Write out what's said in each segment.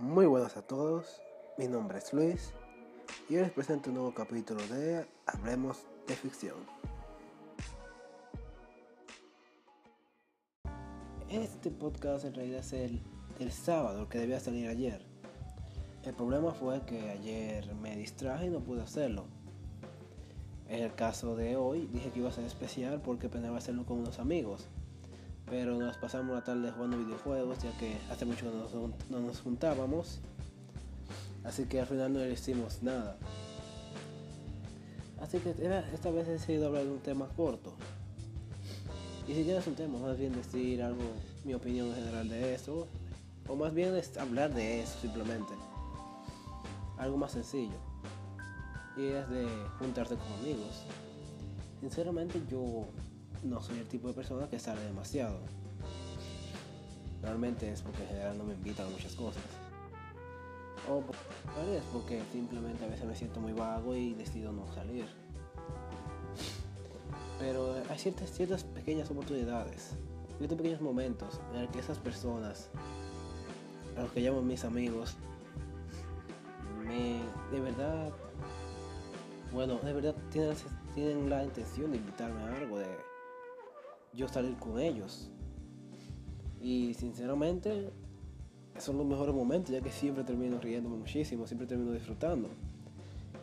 Muy buenas a todos, mi nombre es Luis y hoy les presento un nuevo capítulo de Hablemos de Ficción. Este podcast en realidad es el, el sábado, que debía salir ayer. El problema fue que ayer me distraje y no pude hacerlo. En el caso de hoy dije que iba a ser especial porque pensaba hacerlo con unos amigos pero nos pasamos la tarde jugando videojuegos ya que hace mucho que no nos, juntábamos. Así que al final no le hicimos nada. Así que esta vez he decidido hablar de un tema corto. Y si quieres un tema, más bien decir algo, mi opinión general de eso. O más bien es hablar de eso simplemente. Algo más sencillo. Y es de juntarse con amigos. Sinceramente yo no soy el tipo de persona que sale demasiado. Realmente es porque en general no me invitan a muchas cosas. O es porque simplemente a veces me siento muy vago y decido no salir. Pero hay ciertas, ciertas pequeñas oportunidades, ciertos pequeños momentos en los que esas personas, a los que llamo mis amigos, me de verdad, bueno, de verdad tienen, tienen la intención de invitarme a algo, de yo salir con ellos. Y sinceramente, son los mejores momentos, ya que siempre termino riéndome muchísimo, siempre termino disfrutando.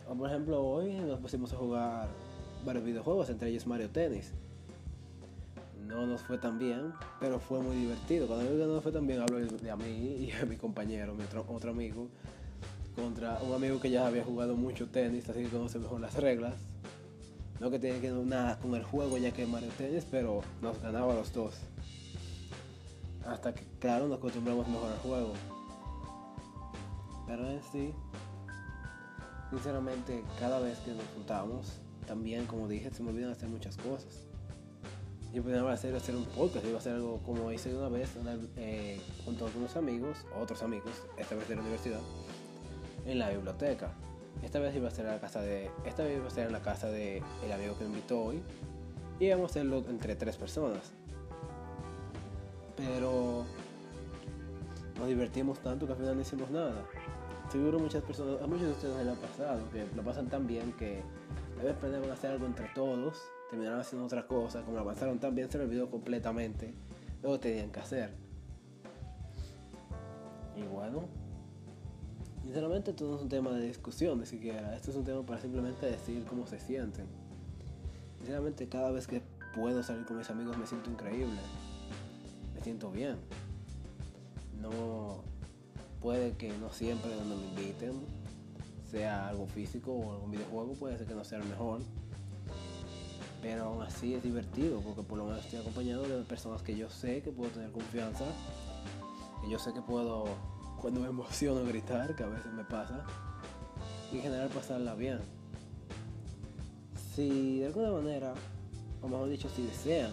Por ejemplo, hoy nos pusimos a jugar varios videojuegos, entre ellos Mario Tennis. No nos fue tan bien, pero fue muy divertido. Cuando digo que no nos fue tan bien, hablo de mí y a mi compañero, mi otro, otro amigo, contra un amigo que ya había jugado mucho tenis, así que conoce mejor las reglas. No que tiene que ver nada con el juego ya que Mario Tennis, pero nos ganaba los dos. Hasta que, claro, nos acostumbramos mejor al juego. Pero en sí, sinceramente, cada vez que nos juntamos, también, como dije, se me olvidan hacer muchas cosas. Yo pensaba hacer, hacer un podcast, iba a hacer algo como hice una vez eh, junto con unos amigos, otros amigos, esta vez de la universidad, en la biblioteca. Esta vez iba a ser la casa de. Esta vez iba a ser la casa de el amigo que me invitó hoy. Y íbamos a hacerlo entre tres personas. Pero nos divertimos tanto que al final no hicimos nada. Seguro muchas personas, a muchos de ustedes les ha pasado, que lo pasan tan bien que a veces a hacer algo entre todos, terminaron haciendo otra cosa, como lo avanzaron tan bien se me olvidó completamente lo que tenían que hacer. Y bueno, Sinceramente esto no es un tema de discusión ni siquiera, esto es un tema para simplemente decir cómo se sienten. Sinceramente cada vez que puedo salir con mis amigos me siento increíble, me siento bien. No puede que no siempre donde me inviten sea algo físico o algún videojuego, puede ser que no sea el mejor. Pero aún así es divertido porque por lo menos estoy acompañado de personas que yo sé que puedo tener confianza, que yo sé que puedo cuando me emociono gritar, que a veces me pasa, y en general pasarla bien. Si de alguna manera, o mejor dicho, si desean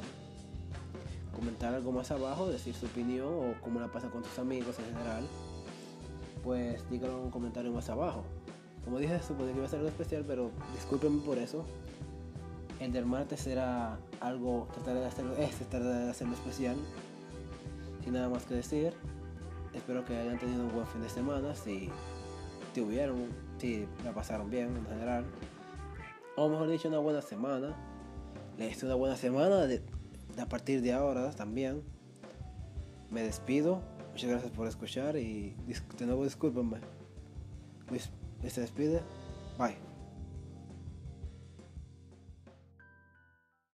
comentar algo más abajo, decir su opinión o cómo la pasa con tus amigos en general, pues díganlo en un comentario más abajo. Como dije, supone que iba a ser algo especial, pero discúlpenme por eso. El del martes será algo, trataré de hacerlo, este trataré de hacerlo especial. Sin nada más que decir, Espero que hayan tenido un buen fin de semana, si tuvieron, si la pasaron bien en general. O mejor dicho, una buena semana. Les una buena semana de, a partir de ahora también. Me despido. Muchas gracias por escuchar y de nuevo discúlpenme. Luis se despide. Bye.